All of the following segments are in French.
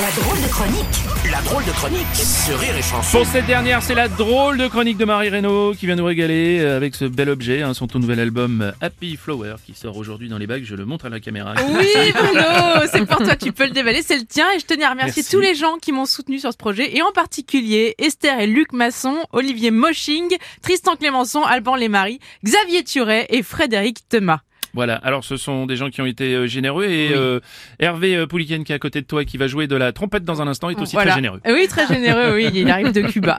La drôle de chronique La drôle de chronique de Rire et Chanson. Pour cette dernière, c'est la drôle de chronique de Marie Reynaud qui vient nous régaler euh, avec ce bel objet, hein, son tout nouvel album euh, Happy Flower qui sort aujourd'hui dans les bacs. Je le montre à la caméra. Oui, Bruno, c'est pour toi, tu peux le dévaler, c'est le tien. Et je tenais à remercier Merci. tous les gens qui m'ont soutenu sur ce projet, et en particulier Esther et Luc Masson, Olivier Mosching, Tristan Clémenceau, Alban Lémarie, Xavier Turet et Frédéric Thomas. Voilà. Alors, ce sont des gens qui ont été euh, généreux et euh, Hervé euh, Pouliken qui est à côté de toi et qui va jouer de la trompette dans un instant est aussi Voilà. très généreux. Oui, très généreux, oui, il arrive de Cuba.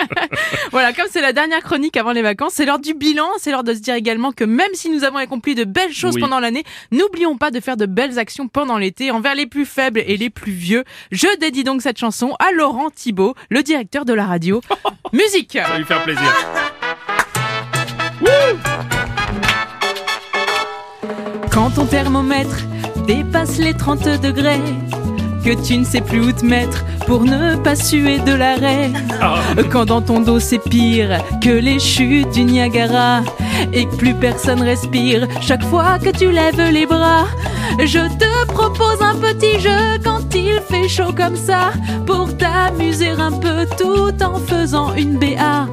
voilà, comme c'est la dernière chronique avant les vacances, c'est l'heure du bilan, c'est l'heure de se dire également que même si nous avons accompli de belles choses Oui. pendant l'année, n'oublions pas de faire de belles actions pendant l'été envers les plus faibles et les plus vieux. Je dédie donc cette chanson à Laurent Thibault, le directeur de la radio. Musique Ça va lui faire plaisir. Quand ton thermomètre dépasse les 30 degrés, que tu ne sais plus où te mettre pour ne pas suer de l'arrêt. Quand dans ton dos c'est pire que les chutes du Niagara et que plus personne respire chaque fois que tu lèves les bras. Je te propose un petit jeu quand il fait chaud comme ça pour t'amuser un peu tout en faisant une BA.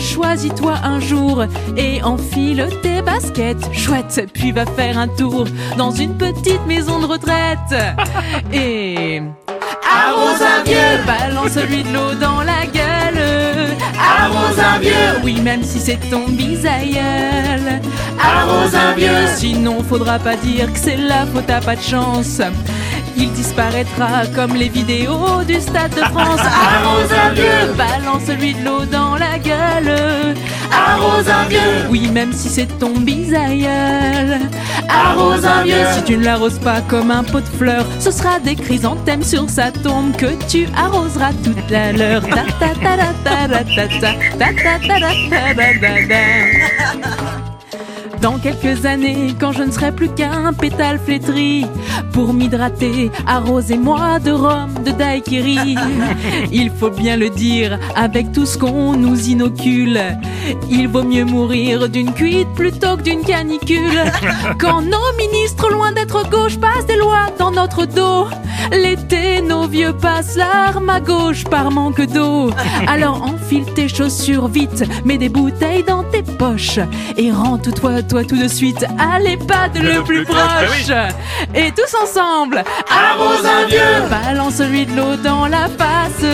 Choisis-toi un jour et enfile tes baskets chouette, puis va faire un tour dans une petite maison de retraite. Et arrose un vieux, balance lui de l'eau dans la gueule. Arrose un vieux, oui même si c'est ton bisaïeul. Arrose un vieux, sinon faudra pas dire que c'est la faute à pas de chance. Il disparaîtra comme les vidéos du Stade de France. Arrose un vieux, balance lui de l'eau dans la gueule. Arrose un vieux, oui même si c'est ton bisaïeul. Arrose un vieux, si tu ne l'arroses pas comme un pot de fleurs, ce sera des chrysanthèmes sur sa tombe que tu arroseras toute la leur. Ta ta ta ta ta ta ta ta ta ta ta ta ta ta ta. Dans quelques années, quand je ne serai plus qu'un pétale flétri, pour m'hydrater, arrosez-moi de rhum, de daiquiri. Il faut bien le dire, avec tout ce qu'on nous inocule, il vaut mieux mourir d'une cuite plutôt que d'une canicule. Quand nos ministres, loin d'être gauche, passent des lois dans notre dos, l'été, nos vieux passent l'arme à gauche par manque d'eau. Alors enfile tes chaussures vite, mets des bouteilles dans tes poches et rends-toi toi tout de suite à l'EHPAD le, plus proche. Et tous ensemble, arrose un vieux, balance lui de l'eau dans la face.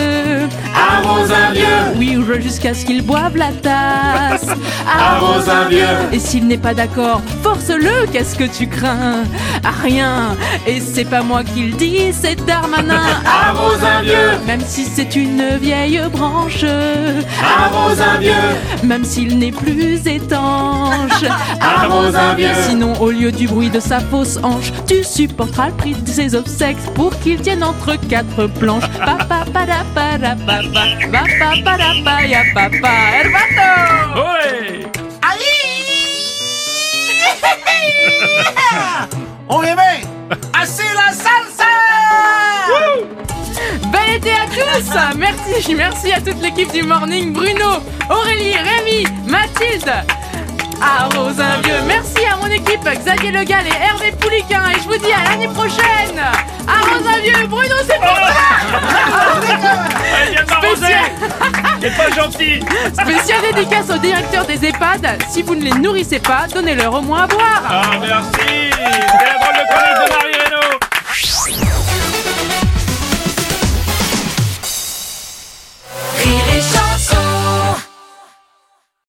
Arrose un vieux, oui ou jusqu'à ce qu'il boive la tasse. Arrose un vieux, et s'il n'est pas d'accord, force-le. Qu'est-ce que tu crains? À rien. Et c'est pas moi qui le dis, c'est Darmanin. Arrose un vieux, même si c'est une vieille branche. Arrose un vieux, même s'il n'est plus étanche. Arrose un vieux, sinon au lieu du bruit de sa fausse hanche, tu supporteras le prix de ses obsèques pour qu'il tienne entre quatre planches. Papa para para papa, papa para pa ya papa, hermano. Ouais. On est bien Assez la salsa! Bel été à tous! Merci, merci à toute l'équipe du Morning, Bruno, Aurélie, Rémi, Mathilde, Arrose un vieux. Merci à mon équipe, Xavier Legal et Hervé Pouliquin. Et je vous dis à l'année prochaine Arrose un vieux, Bruno, c'est pour toi de Spécial. C'est pas gentil Spécial dédicace au directeur des EHPAD. Si vous ne les nourrissez pas, donnez-leur au moins à boire Ah, merci C'est la drôle de chronique